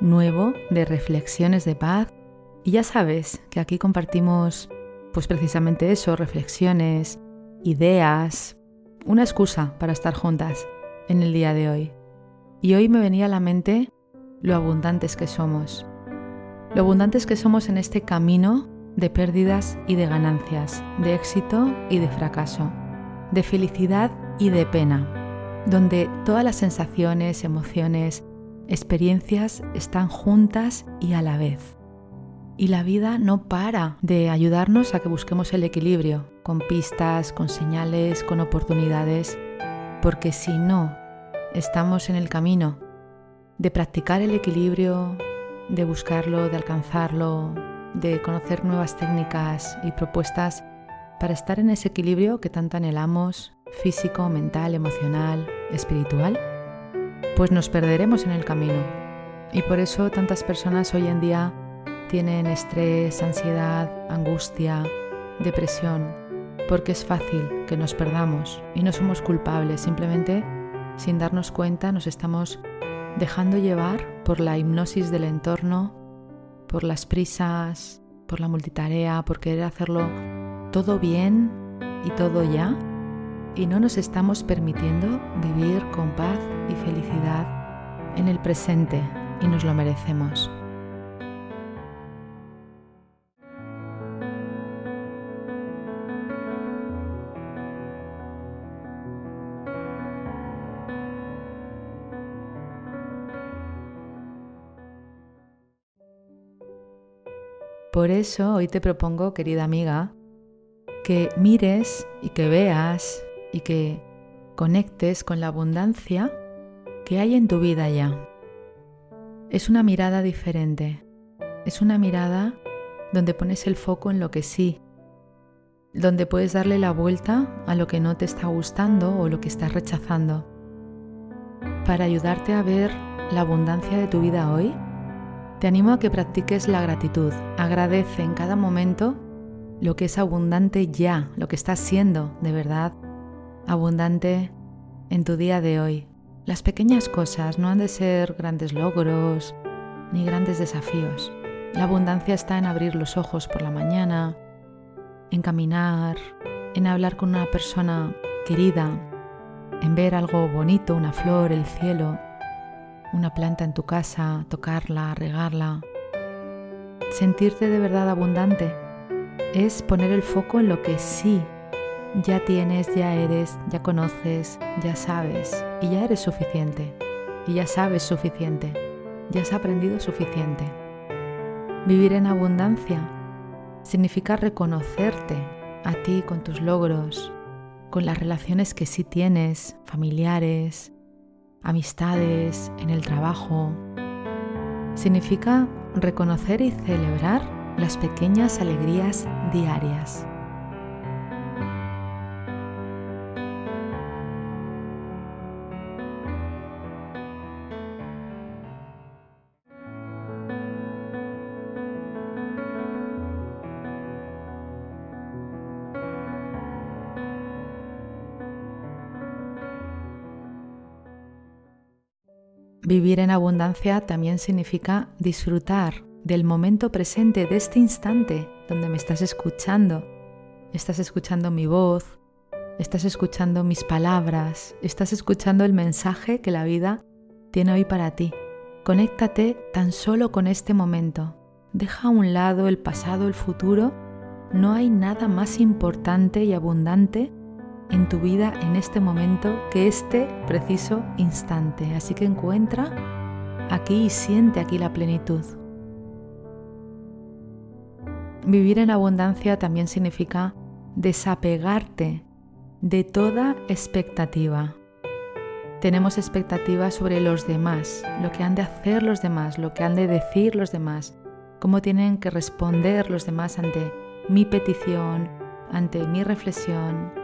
nuevo de Reflexiones de Paz. Y ya sabes que aquí compartimos pues precisamente eso, reflexiones, ideas, una excusa para estar juntas en el día de hoy. Y hoy me venía a la mente lo abundantes que somos. Lo abundantes que somos en este camino de pérdidas y de ganancias, de éxito y de fracaso, de felicidad y de pena, donde todas las sensaciones, emociones, experiencias están juntas y a la vez. Y la vida no para de ayudarnos a que busquemos el equilibrio, con pistas, con señales, con oportunidades, porque si no estamos en el camino de practicar el equilibrio, de buscarlo, de alcanzarlo, de conocer nuevas técnicas y propuestas para estar en ese equilibrio que tanto anhelamos, físico, mental, emocional, espiritual, pues nos perderemos en el camino. Y por eso tantas personas hoy en día tienen estrés, ansiedad, angustia, depresión, porque es fácil que nos perdamos y no somos culpables, simplemente sin darnos cuenta nos estamos dejando llevar por la hipnosis del entorno, por las prisas, por la multitarea, por querer hacerlo todo bien y todo ya y no nos estamos permitiendo vivir con paz y felicidad en el presente y nos lo merecemos. Por eso hoy te propongo, querida amiga, que mires y que veas y que conectes con la abundancia que hay en tu vida ya. Es una mirada diferente, es una mirada donde pones el foco en lo que sí, donde puedes darle la vuelta a lo que no te está gustando o lo que estás rechazando. Para ayudarte a ver la abundancia de tu vida hoy, te animo a que practiques la gratitud. Agradece en cada momento lo que es abundante ya, lo que está siendo de verdad abundante en tu día de hoy. Las pequeñas cosas no han de ser grandes logros ni grandes desafíos. La abundancia está en abrir los ojos por la mañana, en caminar, en hablar con una persona querida, en ver algo bonito, una flor, el cielo, una planta en tu casa, tocarla, regarla. Sentirte de verdad abundante es poner el foco en lo que sí ya tienes, ya eres, ya conoces, ya sabes y ya eres suficiente y ya sabes suficiente, ya has aprendido suficiente. Vivir en abundancia significa reconocerte a ti con tus logros, con las relaciones que sí tienes, familiares, amistades, en el trabajo. Significa reconocer y celebrar las pequeñas alegrías diarias. Vivir en abundancia también significa disfrutar del momento presente, de este instante donde me estás escuchando. Estás escuchando mi voz, estás escuchando mis palabras, estás escuchando el mensaje que la vida tiene hoy para ti. Conéctate tan solo con este momento. Deja a un lado el pasado, el futuro. No hay nada más importante y abundante en tu vida en este momento que este preciso instante. Así que encuentra aquí y siente aquí la plenitud. Vivir en abundancia también significa desapegarte de toda expectativa. Tenemos expectativas sobre los demás, lo que han de hacer los demás, lo que han de decir los demás, cómo tienen que responder los demás ante mi petición, ante mi reflexión.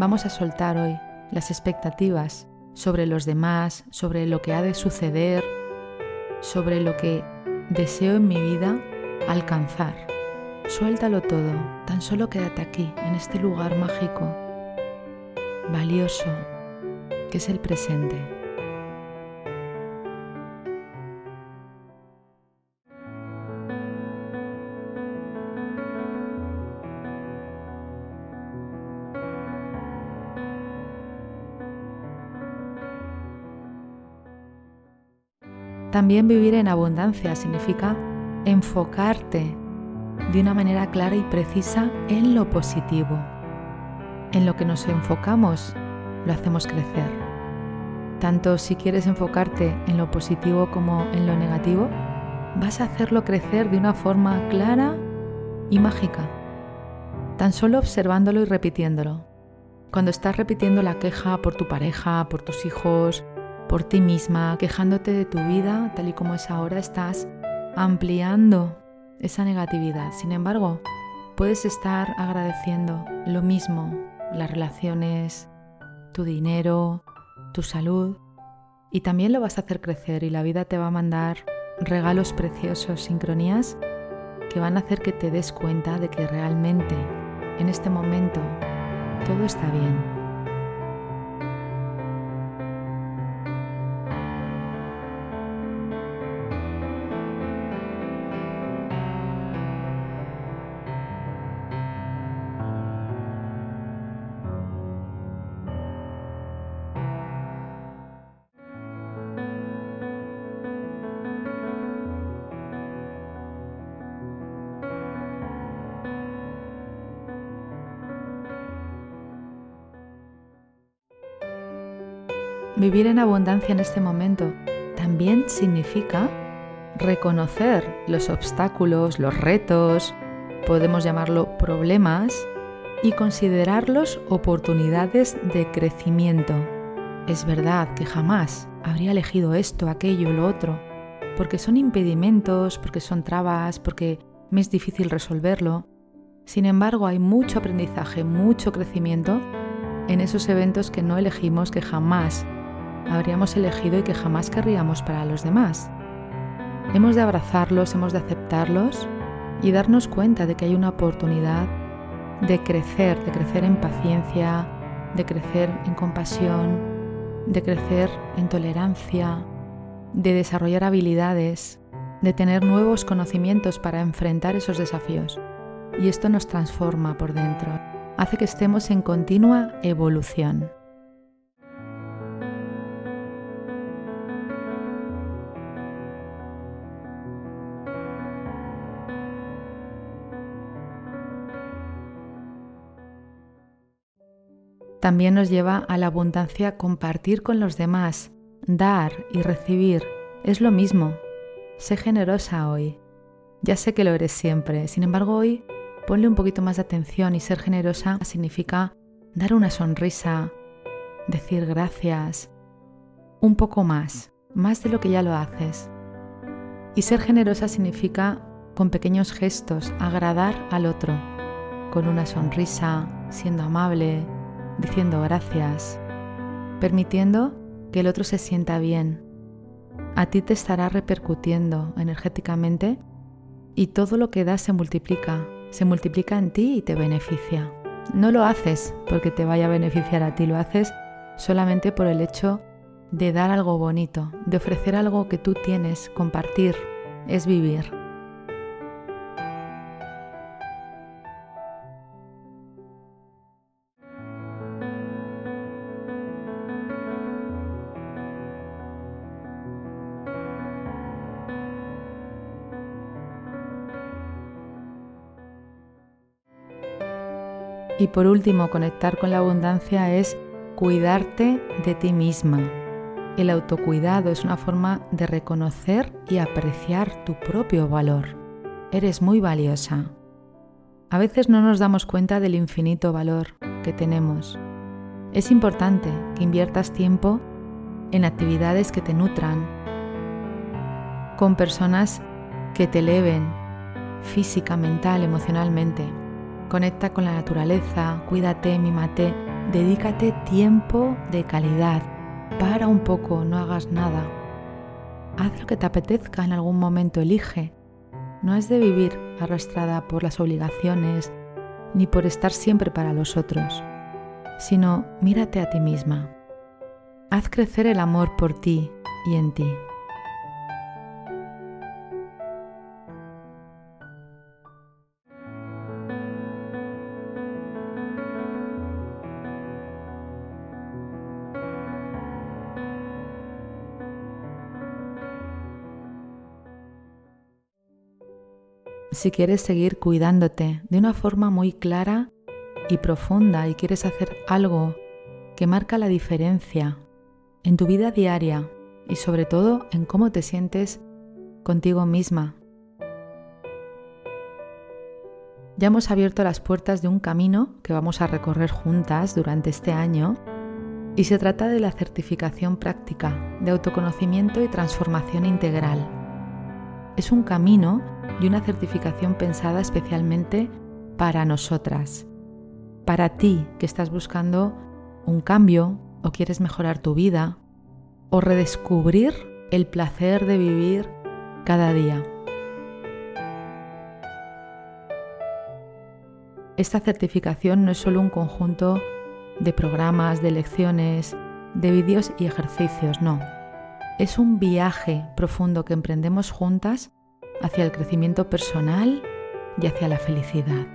Vamos a soltar hoy las expectativas sobre los demás, sobre lo que ha de suceder, sobre lo que deseo en mi vida alcanzar. Suéltalo todo, tan solo quédate aquí, en este lugar mágico, valioso, que es el presente. También vivir en abundancia significa enfocarte de una manera clara y precisa en lo positivo. En lo que nos enfocamos, lo hacemos crecer. Tanto si quieres enfocarte en lo positivo como en lo negativo, vas a hacerlo crecer de una forma clara y mágica, tan solo observándolo y repitiéndolo. Cuando estás repitiendo la queja por tu pareja, por tus hijos, por ti misma, quejándote de tu vida tal y como es ahora, estás ampliando esa negatividad. Sin embargo, puedes estar agradeciendo lo mismo, las relaciones, tu dinero, tu salud, y también lo vas a hacer crecer y la vida te va a mandar regalos preciosos, sincronías, que van a hacer que te des cuenta de que realmente en este momento todo está bien. Vivir en abundancia en este momento también significa reconocer los obstáculos, los retos, podemos llamarlo problemas, y considerarlos oportunidades de crecimiento. Es verdad que jamás habría elegido esto, aquello, lo otro, porque son impedimentos, porque son trabas, porque me es difícil resolverlo. Sin embargo, hay mucho aprendizaje, mucho crecimiento en esos eventos que no elegimos, que jamás habríamos elegido y que jamás querríamos para los demás. Hemos de abrazarlos, hemos de aceptarlos y darnos cuenta de que hay una oportunidad de crecer, de crecer en paciencia, de crecer en compasión, de crecer en tolerancia, de desarrollar habilidades, de tener nuevos conocimientos para enfrentar esos desafíos. Y esto nos transforma por dentro, hace que estemos en continua evolución. También nos lleva a la abundancia compartir con los demás, dar y recibir. Es lo mismo. Sé generosa hoy. Ya sé que lo eres siempre. Sin embargo, hoy ponle un poquito más de atención y ser generosa significa dar una sonrisa, decir gracias, un poco más, más de lo que ya lo haces. Y ser generosa significa con pequeños gestos agradar al otro, con una sonrisa, siendo amable, diciendo gracias, permitiendo que el otro se sienta bien. A ti te estará repercutiendo energéticamente y todo lo que das se multiplica, se multiplica en ti y te beneficia. No lo haces porque te vaya a beneficiar a ti, lo haces solamente por el hecho de dar algo bonito, de ofrecer algo que tú tienes, compartir, es vivir. Y por último, conectar con la abundancia es cuidarte de ti misma. El autocuidado es una forma de reconocer y apreciar tu propio valor. Eres muy valiosa. A veces no nos damos cuenta del infinito valor que tenemos. Es importante que inviertas tiempo en actividades que te nutran, con personas que te eleven física, mental, emocionalmente. Conecta con la naturaleza, cuídate, mímate, dedícate tiempo de calidad. Para un poco, no hagas nada. Haz lo que te apetezca en algún momento, elige. No es de vivir arrastrada por las obligaciones ni por estar siempre para los otros, sino mírate a ti misma. Haz crecer el amor por ti y en ti. Si quieres seguir cuidándote de una forma muy clara y profunda y quieres hacer algo que marca la diferencia en tu vida diaria y sobre todo en cómo te sientes contigo misma. Ya hemos abierto las puertas de un camino que vamos a recorrer juntas durante este año y se trata de la certificación práctica de autoconocimiento y transformación integral. Es un camino y una certificación pensada especialmente para nosotras, para ti que estás buscando un cambio o quieres mejorar tu vida o redescubrir el placer de vivir cada día. Esta certificación no es solo un conjunto de programas, de lecciones, de vídeos y ejercicios, no. Es un viaje profundo que emprendemos juntas hacia el crecimiento personal y hacia la felicidad.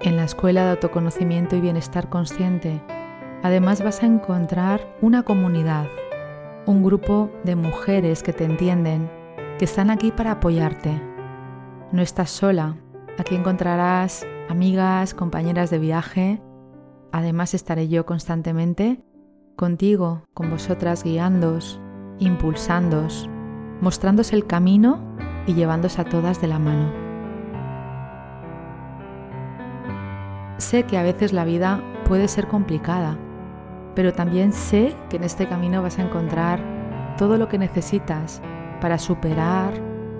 En la Escuela de Autoconocimiento y Bienestar Consciente, además vas a encontrar una comunidad, un grupo de mujeres que te entienden, que están aquí para apoyarte. No estás sola, aquí encontrarás amigas, compañeras de viaje, además estaré yo constantemente contigo, con vosotras guiándos, impulsándos, mostrándose el camino y llevándose a todas de la mano. Sé que a veces la vida puede ser complicada, pero también sé que en este camino vas a encontrar todo lo que necesitas para superar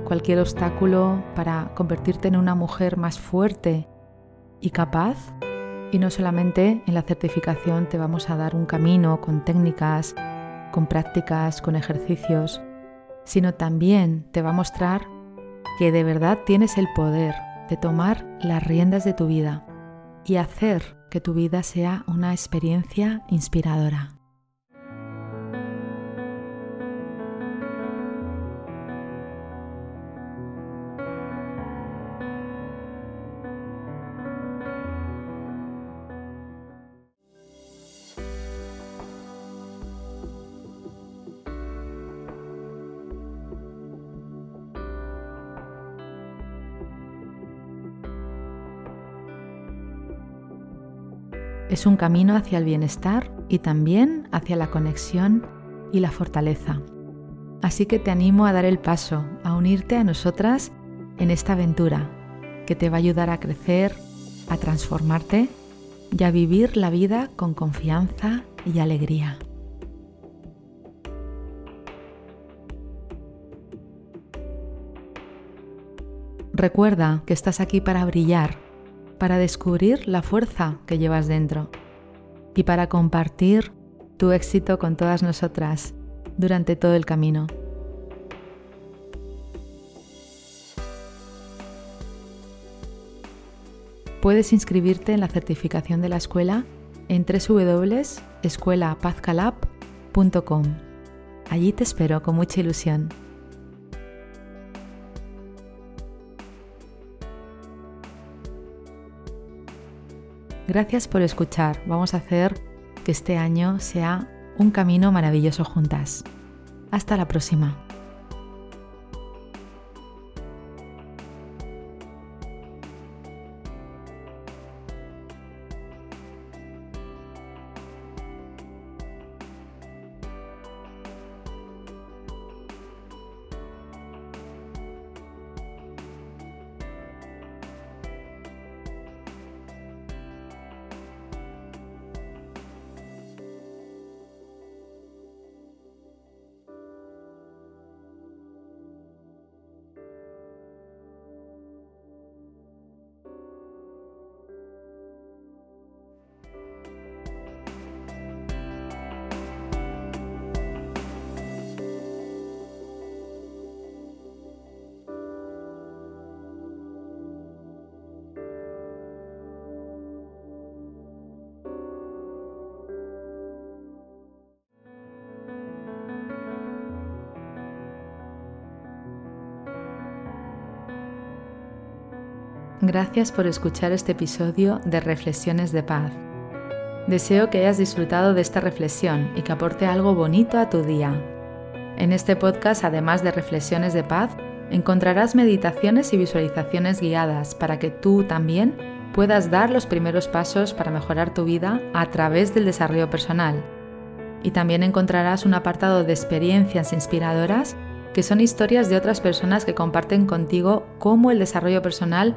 cualquier obstáculo, para convertirte en una mujer más fuerte y capaz. Y no solamente en la certificación te vamos a dar un camino con técnicas, con prácticas, con ejercicios, sino también te va a mostrar que de verdad tienes el poder de tomar las riendas de tu vida y hacer que tu vida sea una experiencia inspiradora. Es un camino hacia el bienestar y también hacia la conexión y la fortaleza. Así que te animo a dar el paso, a unirte a nosotras en esta aventura que te va a ayudar a crecer, a transformarte y a vivir la vida con confianza y alegría. Recuerda que estás aquí para brillar para descubrir la fuerza que llevas dentro y para compartir tu éxito con todas nosotras durante todo el camino. Puedes inscribirte en la certificación de la escuela en www.escuelapazcalab.com. Allí te espero con mucha ilusión. Gracias por escuchar. Vamos a hacer que este año sea un camino maravilloso juntas. Hasta la próxima. Gracias por escuchar este episodio de Reflexiones de Paz. Deseo que hayas disfrutado de esta reflexión y que aporte algo bonito a tu día. En este podcast, además de reflexiones de paz, encontrarás meditaciones y visualizaciones guiadas para que tú también puedas dar los primeros pasos para mejorar tu vida a través del desarrollo personal. Y también encontrarás un apartado de experiencias inspiradoras que son historias de otras personas que comparten contigo cómo el desarrollo personal